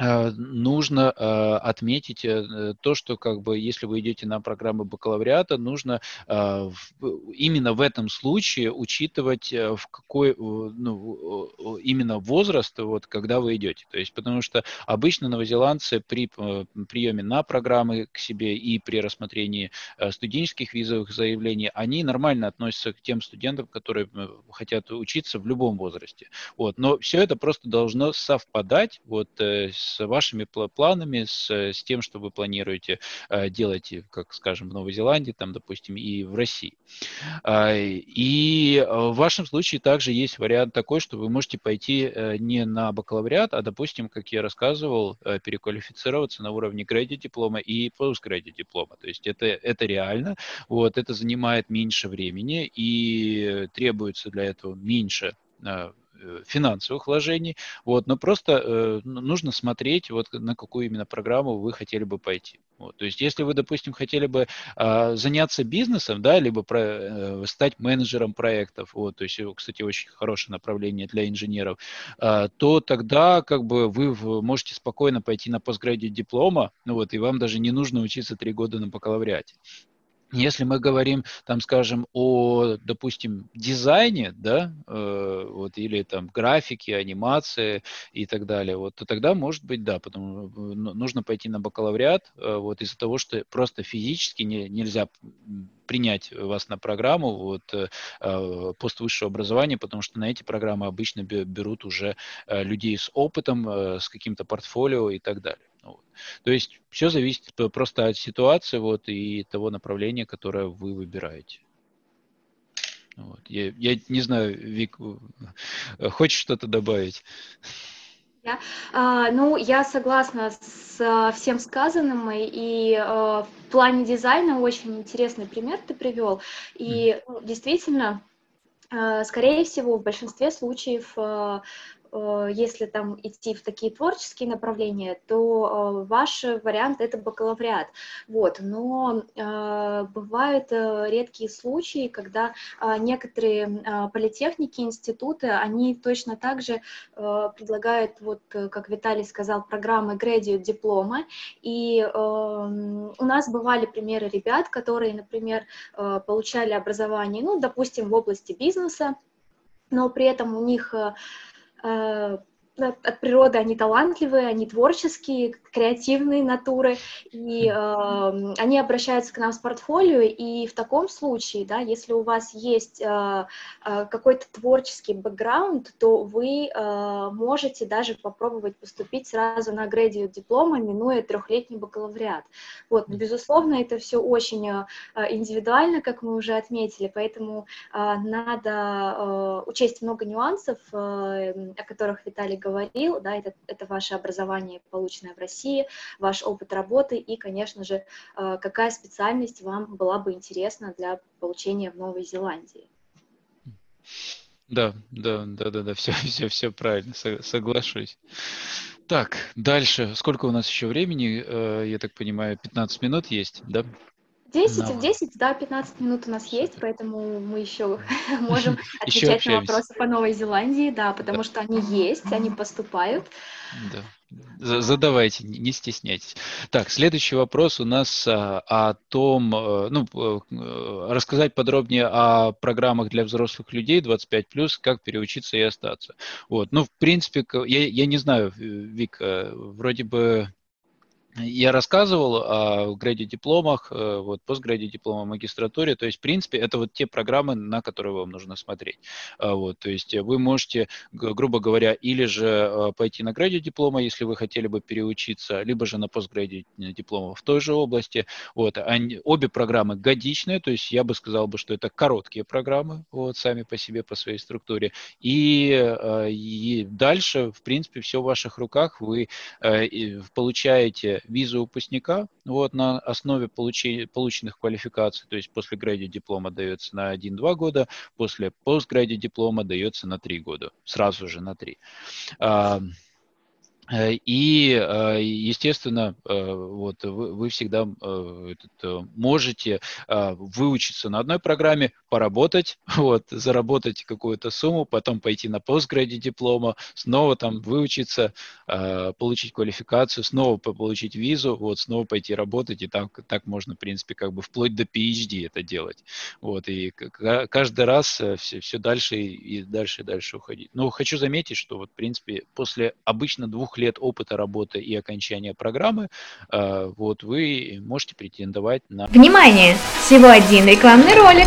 нужно э, отметить э, то, что как бы если вы идете на программы бакалавриата, нужно именно в этом случае учитывать в какой ну, именно возраст, вот, когда вы идете. То есть, потому что обычно новозеландцы при приеме на программы к себе и при рассмотрении студенческих визовых заявлений, они нормально относятся к тем студентам, которые хотят учиться в любом возрасте. Вот. Но все это просто должно совпадать вот, с с вашими планами, с, с тем, что вы планируете э, делать, как скажем, в Новой Зеландии, там, допустим, и в России. А, и в вашем случае также есть вариант такой, что вы можете пойти э, не на бакалавриат, а, допустим, как я рассказывал, э, переквалифицироваться на уровне гради диплома и постгради диплома. То есть это, это реально, вот, это занимает меньше времени и требуется для этого меньше Э, финансовых вложений, вот, но просто э, нужно смотреть, вот, на какую именно программу вы хотели бы пойти. Вот, то есть, если вы, допустим, хотели бы э, заняться бизнесом, да, либо про, э, стать менеджером проектов, вот, то есть, кстати, очень хорошее направление для инженеров, э, то тогда как бы вы можете спокойно пойти на постградию диплома, ну, вот, и вам даже не нужно учиться три года на бакалавриате. Если мы говорим, там, скажем, о, допустим, дизайне, да, э, вот, или там графике, анимации и так далее, вот, то тогда, может быть, да, потому что ну, нужно пойти на бакалавриат, э, вот, из-за того, что просто физически не, нельзя принять вас на программу, вот, э, э пост высшего образования, потому что на эти программы обычно берут уже э, людей с опытом, э, с каким-то портфолио и так далее. Вот. То есть все зависит просто от ситуации вот, и того направления, которое вы выбираете. Вот. Я, я не знаю, Вик, хочешь что-то добавить? Я, а, ну, я согласна с а, всем сказанным, и а, в плане дизайна очень интересный пример ты привел. И mm. действительно, а, скорее всего, в большинстве случаев если там идти в такие творческие направления, то э, ваш вариант это бакалавриат. Вот. Но э, бывают редкие случаи, когда некоторые политехники, институты, они точно так же предлагают, вот как Виталий сказал, программы graduate диплома. И у нас бывали примеры ребят, которые, например, получали образование, ну, допустим, в области бизнеса, но при этом у них Э, от природы они талантливые, они творческие, креативные натуры, и э, они обращаются к нам с портфолио, и в таком случае, да, если у вас есть э, э, какой-то творческий бэкграунд, то вы э, можете даже попробовать поступить сразу на градию диплома, минуя трехлетний бакалавриат. Вот, но, безусловно, это все очень э, индивидуально, как мы уже отметили, поэтому э, надо э, учесть много нюансов, э, о которых Виталий говорил, да, это, это ваше образование, полученное в России, ваш опыт работы и, конечно же, э, какая специальность вам была бы интересна для получения в Новой Зеландии. Да, да, да, да, да, все, все, все правильно, соглашусь. Так, дальше. Сколько у нас еще времени? Э, я так понимаю, 15 минут есть, да? 10 в 10, да, 15 минут у нас есть, поэтому мы еще можем отвечать на вопросы по Новой Зеландии, да, потому что они есть, они поступают. Да. Задавайте, не стесняйтесь. Так, следующий вопрос у нас а, о том, э, ну, э, рассказать подробнее о программах для взрослых людей 25+, как переучиться и остаться. Вот, ну, в принципе, я, я не знаю, Вик, вроде бы я рассказывал о граде дипломах, э, вот постграде диплома магистратуре, то есть, в принципе, это вот те программы, на которые вам нужно смотреть. А, вот, то есть вы можете, грубо говоря, или же э, пойти на граде диплома, если вы хотели бы переучиться, либо же на постграде диплома в той же области. Вот, они, обе программы годичные, то есть я бы сказал бы, что это короткие программы, вот, сами по себе, по своей структуре. И, э, и дальше, в принципе, все в ваших руках, вы получаете визу выпускника вот, на основе получи, полученных квалификаций, то есть после гради диплома дается на 1-2 года, после постгради диплома дается на 3 года, сразу же на 3. Э, и, э, естественно, э, вот вы, вы всегда можете выучиться на одной программе, поработать, вот, заработать какую-то сумму, потом пойти на постграде диплома, снова там выучиться, получить квалификацию, снова получить визу, вот, снова пойти работать, и так, так можно, в принципе, как бы вплоть до PhD это делать. Вот, и каждый раз все, все дальше и дальше и дальше уходить. Но хочу заметить, что вот, в принципе, после обычно двух лет опыта работы и окончания программы, э, вот вы можете претендовать на... Внимание! Всего один рекламный ролик.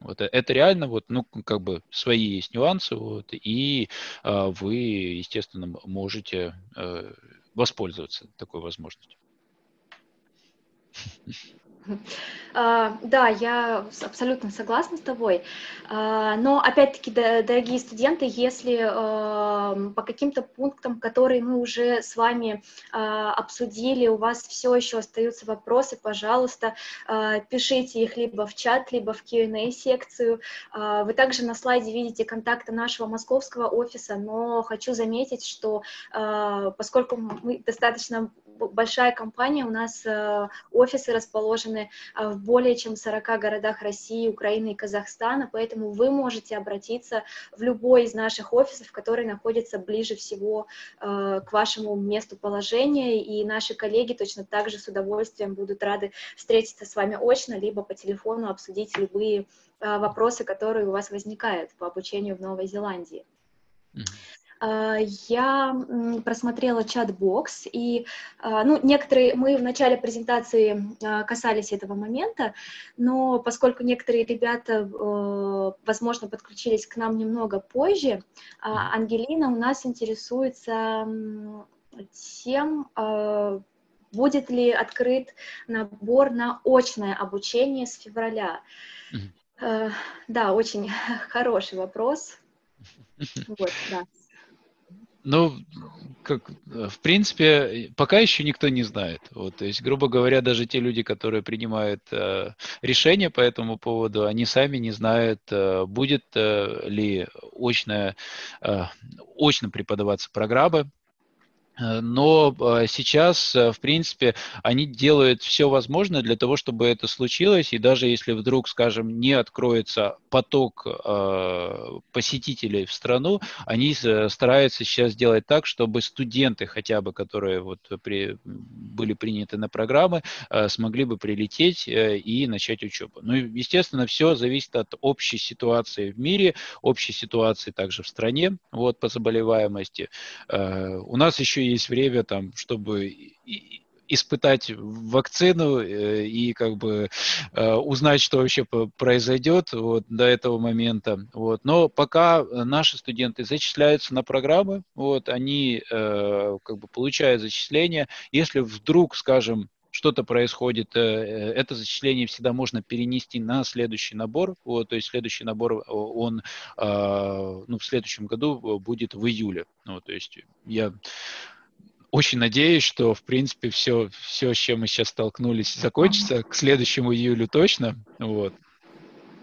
Вот э, это реально вот, ну, как бы свои есть нюансы, вот, и э, вы, естественно, можете э, воспользоваться такой возможностью. А, да, я абсолютно согласна с тобой. А, но опять-таки, дорогие студенты, если по каким-то пунктам, которые мы уже с вами а, обсудили, у вас все еще остаются вопросы, пожалуйста, пишите их либо в чат, либо в Q&A секцию. Вы также на слайде видите контакты нашего московского офиса, но хочу заметить, что поскольку мы достаточно большая компания, у нас э, офисы расположены э, в более чем 40 городах России, Украины и Казахстана, поэтому вы можете обратиться в любой из наших офисов, который находится ближе всего э, к вашему месту положения, и наши коллеги точно так же с удовольствием будут рады встретиться с вами очно, либо по телефону обсудить любые вопросы, которые у вас возникают по обучению в Новой Зеландии. А, я просмотрела чат-бокс, и а, ну, некоторые, мы в начале презентации а, касались этого момента, но поскольку некоторые ребята, возможно, подключились к нам немного позже, Ангелина у нас интересуется тем, будет ли открыт набор на очное обучение с февраля. Mm-hmm. Да, очень хороший вопрос. Вот, да. Ну, как, в принципе, пока еще никто не знает. Вот, то есть, грубо говоря, даже те люди, которые принимают э, решения по этому поводу, они сами не знают, э, будет э, ли очная, э, очно преподаваться программа, Э, но а, сейчас, э, в принципе, они делают все возможное для того, чтобы это случилось, и даже если вдруг, скажем, не откроется поток э, посетителей в страну, они стараются сейчас сделать так, чтобы студенты хотя бы, которые вот при, были приняты на программы, смогли бы прилететь и начать учебу. Ну, естественно, все зависит от общей ситуации в мире, общей ситуации также в стране, вот, по заболеваемости. У нас еще есть время, там, чтобы испытать вакцину э, и как бы э, узнать, что вообще произойдет вот, до этого момента. Вот. Но пока наши студенты зачисляются на программы, вот, они э, как бы получают зачисление. Если вдруг, скажем, что-то происходит, это зачисление всегда можно перенести на следующий набор. Вот, то есть следующий набор, он ну, в следующем году будет в июле. Вот, то есть я очень надеюсь, что, в принципе, все, все, с чем мы сейчас столкнулись, закончится к следующему июлю точно. Вот.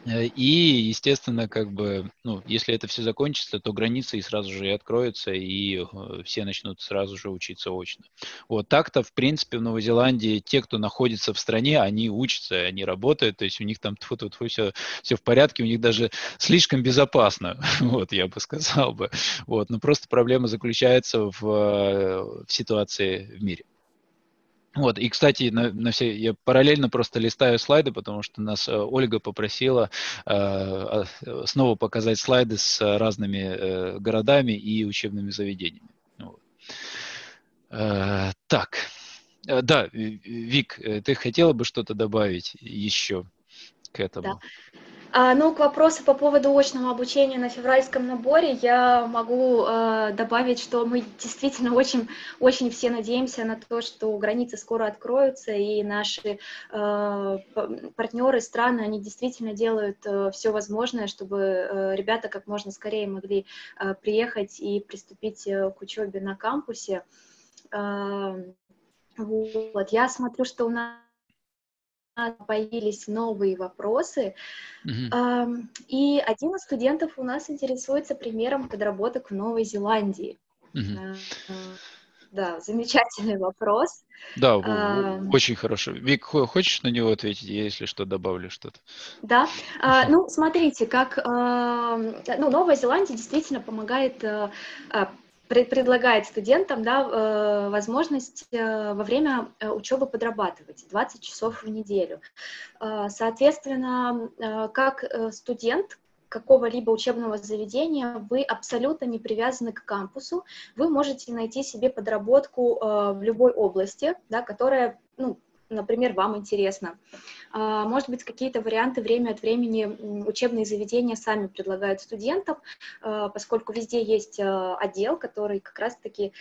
Э, и, естественно, как бы, ну, если это все закончится, то границы и сразу же и откроются, и э, все начнут сразу же учиться очно. Вот так-то, в принципе, в Новой Зеландии те, кто находится в стране, они учатся, они работают, то есть у них там тьфу -тьфу -тьфу, все, все в порядке, у них даже слишком безопасно, вот, я бы сказал бы. Вот, но просто проблема заключается в, э, в ситуации в мире. Вот, и, кстати, на, на все, я параллельно просто листаю слайды, потому что нас э, Ольга попросила э, снова показать слайды с разными э, городами и учебными заведениями. Вот. Э, так, э, да, Вик, э, ты хотела бы что-то добавить еще к этому? Да. А, ну, к вопросу по поводу очного обучения на февральском наборе я могу э, добавить, что мы действительно очень, очень все надеемся на то, что границы скоро откроются, и наши э, партнеры, страны, они действительно делают э, все возможное, чтобы э, ребята как можно скорее могли э, приехать и приступить э, к учебе на кампусе. Э, вот, я смотрю, что у нас появились новые вопросы. Mm-hmm. И один из студентов у нас интересуется примером подработок в Новой Зеландии. Mm-hmm. Да, замечательный вопрос. Да, а, очень хорошо. Вик, хочешь на него ответить, я, если что, добавлю что-то? Да, а, ну, смотрите, как, а, ну, Новая Зеландия действительно помогает а, предлагает студентам да, э, возможность э, во время э, учебы подрабатывать 20 часов в неделю. Соответственно, как студент, какого-либо учебного заведения, вы абсолютно не привязаны к кампусу, вы можете найти себе подработку в любой области, да, которая ну, например, вам интересно. А, может быть, какие-то варианты время от времени учебные заведения сами предлагают студентам, а, поскольку везде есть а, отдел, который как раз-таки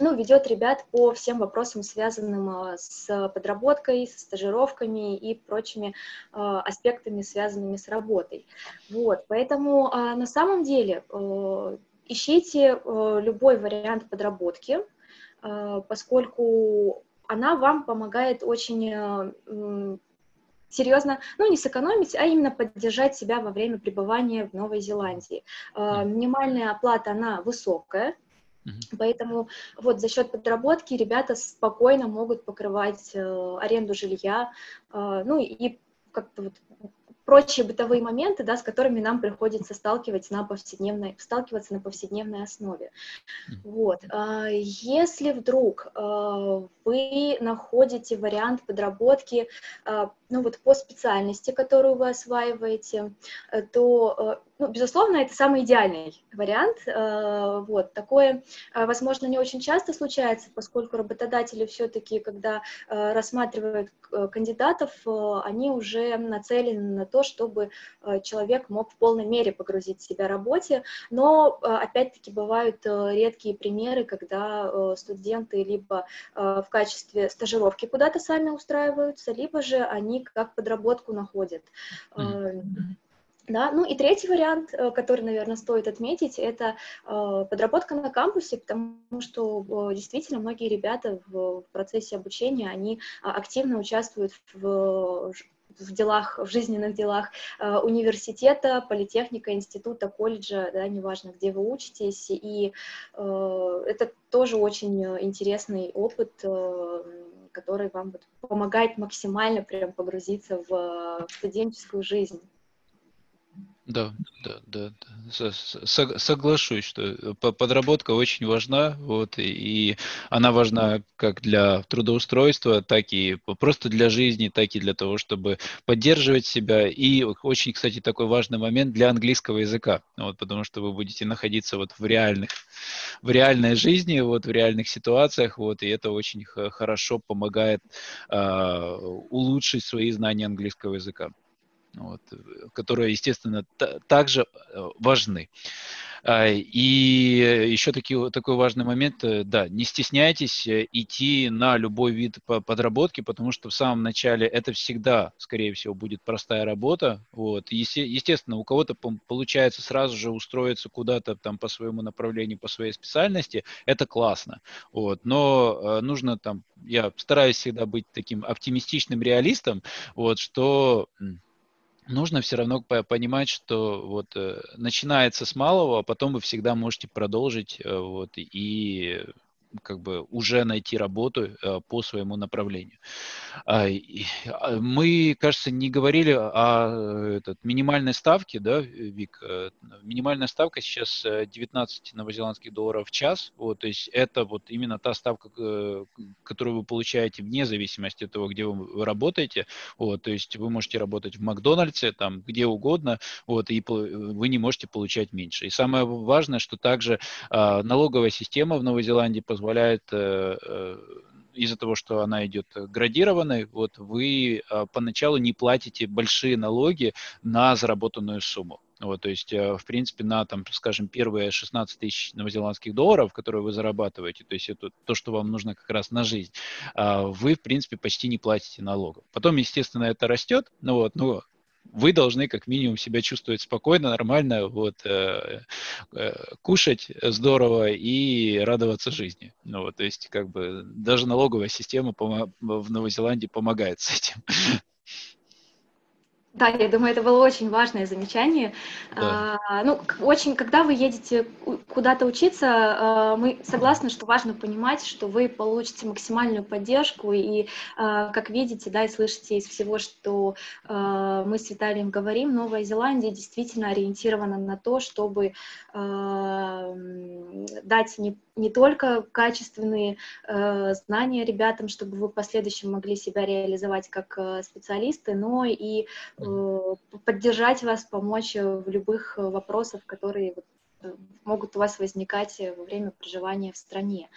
ну, ведет ребят по всем вопросам, связанным с подработкой, с стажировками и прочими аспектами, связанными с работой. Вот, поэтому на самом деле ищите любой вариант подработки, поскольку она вам помогает очень э, серьезно, ну, не сэкономить, а именно поддержать себя во время пребывания в Новой Зеландии. Э, минимальная оплата, она высокая, Mm-hmm. Поэтому вот за счет подработки ребята спокойно могут покрывать э, аренду жилья, э, ну и как-то вот прочие бытовые моменты, да, с которыми нам приходится сталкиваться на повседневной, сталкиваться на повседневной основе. Вот. А, если вдруг а, вы находите вариант подработки а, ну, вот по специальности, которую вы осваиваете, то ну, безусловно, это самый идеальный вариант. Э, вот, такое, э, возможно, не очень часто случается, поскольку работодатели все-таки, когда э, рассматривают кандидатов, они уже нацелены на то, чтобы человек мог в полной мере погрузить себя в работе, но, опять-таки, бывают редкие примеры, когда студенты либо в качестве стажировки куда-то сами устраиваются, либо же они как подработку находят. Да, ну и третий вариант, э, который, наверное, стоит отметить, это э, подработка на кампусе, потому что э, действительно многие ребята в процессе обучения, они а, активно участвуют в в делах, в жизненных делах э, университета, политехника, института, колледжа, да, неважно, где вы учитесь, и э, это тоже очень интересный опыт, э, который вам помогает максимально прям погрузиться в студенческую жизнь. Да, да, да, соглашусь, что э, подработка очень важна, вот, и она важна как для трудоустройства, так и просто для жизни, так и для того, чтобы поддерживать себя. И очень, кстати, такой важный момент для английского языка, вот, потому что вы будете находиться вот в реальных, в реальной жизни, вот, в реальных ситуациях, вот, и это очень хорошо помогает э, улучшить свои знания английского языка вот, э, которые, естественно, также э, важны. А, и еще таки, такой важный момент, э, да, не стесняйтесь идти на любой вид подработки, потому что в самом начале это всегда, скорее всего, будет простая работа. Вот. Естественно, у кого-то получается сразу же устроиться куда-то там по своему направлению, по своей специальности, это классно. Вот. Но нужно там, я стараюсь всегда быть таким оптимистичным реалистом, вот, что нужно все равно понимать, что вот э, начинается с малого, а потом вы всегда можете продолжить э, вот и как бы уже найти работу э, по своему направлению. А, а, мы, кажется, не говорили о этот, минимальной ставке, да, Вик? Э, минимальная ставка сейчас 19 новозеландских долларов в час. Вот, то есть это вот именно та ставка, которую вы получаете вне зависимости от того, где вы работаете. Вот, то есть вы можете работать в Макдональдсе, там, где угодно, вот, и вы не можете получать меньше. И самое важное, что также а, налоговая система в Новой Зеландии позволяет позволяет э, э, из-за того, что она идет градированной, вот вы а, поначалу не платите большие налоги на заработанную сумму. Вот, то есть, э, в принципе, на, там, скажем, первые 16 тысяч новозеландских долларов, которые вы зарабатываете, то есть это то, что вам нужно как раз на жизнь, а, вы, в принципе, почти не платите налогов. Потом, естественно, это растет, ну вот, ну, вы должны как минимум себя чувствовать спокойно, нормально, вот, э, э, кушать здорово и радоваться жизни. Ну, вот, то есть, как бы, даже налоговая система в Новой Зеландии помогает с этим. Да, я думаю, это было очень важное замечание. Да. А, ну, очень, когда вы едете куда-то учиться, а, мы согласны, что важно понимать, что вы получите максимальную поддержку, и, а, как видите, да, и слышите из всего, что а, мы с Виталием говорим, Новая Зеландия действительно ориентирована на то, чтобы дать не не только качественные э, знания ребятам, чтобы вы в последующем могли себя реализовать как э, специалисты, но и э, поддержать вас, помочь в любых вопросах, которые могут у вас возникать э, во время проживания в стране.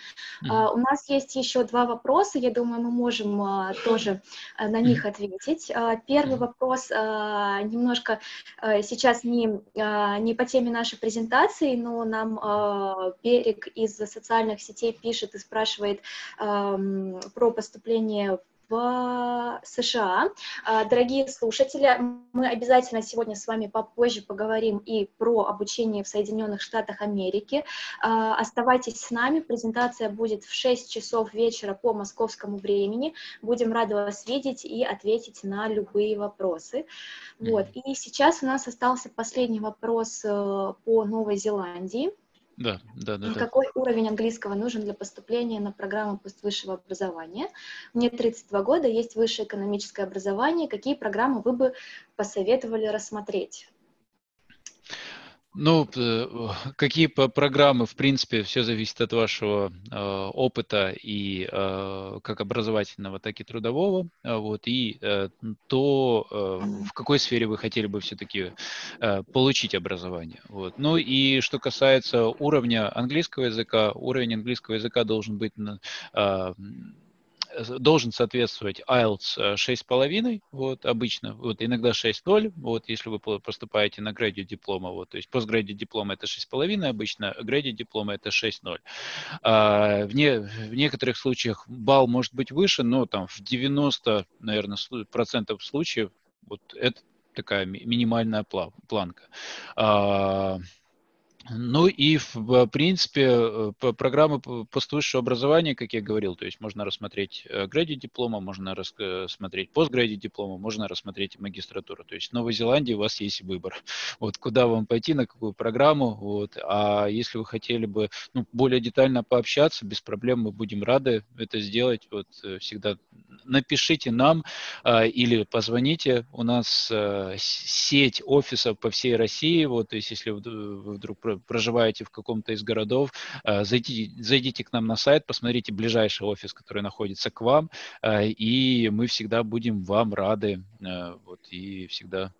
Mm-hmm. Uh, у нас есть еще два вопроса, я думаю, мы можем uh, тоже uh, на них ответить. Первый mm-hmm. вопрос немножко сейчас не, не по теме нашей презентации, но нам Берег из социальных сетей пишет и спрашивает про поступление в США. А, дорогие слушатели, мы обязательно сегодня с вами попозже поговорим и про обучение в Соединенных Штатах Америки. А, оставайтесь с нами, презентация будет в 6 часов вечера по московскому времени. Будем рады вас видеть и ответить на любые вопросы. Вот. И сейчас у нас остался последний вопрос э, по Новой Зеландии. Да, да, да. Какой да. уровень английского нужен для поступления на программу поствысшего образования? Мне 32 года, есть высшее экономическое образование. Какие программы вы бы посоветовали рассмотреть? Ну, э, какие программы, в принципе, все зависит от вашего э, опыта и э, как образовательного, так и трудового, а вот, и э, то, э, в какой сфере вы хотели бы все-таки э, получить образование. Вот. Ну и что касается уровня английского языка, уровень английского языка должен быть э, должен соответствовать IELTS 6,5, вот, обычно, вот, иногда 6,0, вот, если вы поступаете на градию диплома, вот, то есть постградию диплома это 6,5 обычно, градию диплома это 6,0. А, в, не, в некоторых случаях балл может быть выше, но там в 90, наверное, процентов случаев вот это такая минимальная планка. А, Ну и, в принципе, э, программы поствысшего образования, как я говорил, то есть можно рассмотреть градию диплома, можно рассмотреть постградию диплома, можно рассмотреть магистратуру. То есть в Новой Зеландии у вас есть выбор, вот куда вам пойти, на какую программу. Вот. А если вы хотели бы ну, более детально пообщаться, без проблем мы будем рады это сделать. Вот э, всегда напишите нам а, или позвоните. У нас а, сеть офисов по всей России. Вот, то есть если вдруг проживаете в каком-то из городов, а, зайдите, зайдите к нам на сайт, посмотрите ближайший офис, который находится к вам, а, и мы всегда будем вам рады. А, вот, и всегда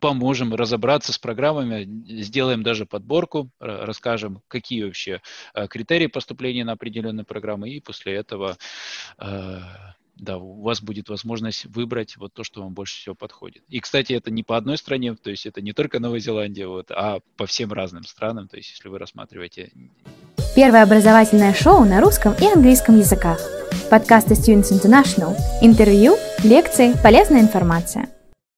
поможем разобраться с программами, сделаем даже подборку, расскажем, какие вообще критерии поступления на определенные программы, и после этого да, у вас будет возможность выбрать вот то, что вам больше всего подходит. И, кстати, это не по одной стране, то есть это не только Новая Зеландия, вот, а по всем разным странам, то есть если вы рассматриваете... Первое образовательное шоу на русском и английском языках. Подкасты Students International. Интервью, лекции, полезная информация.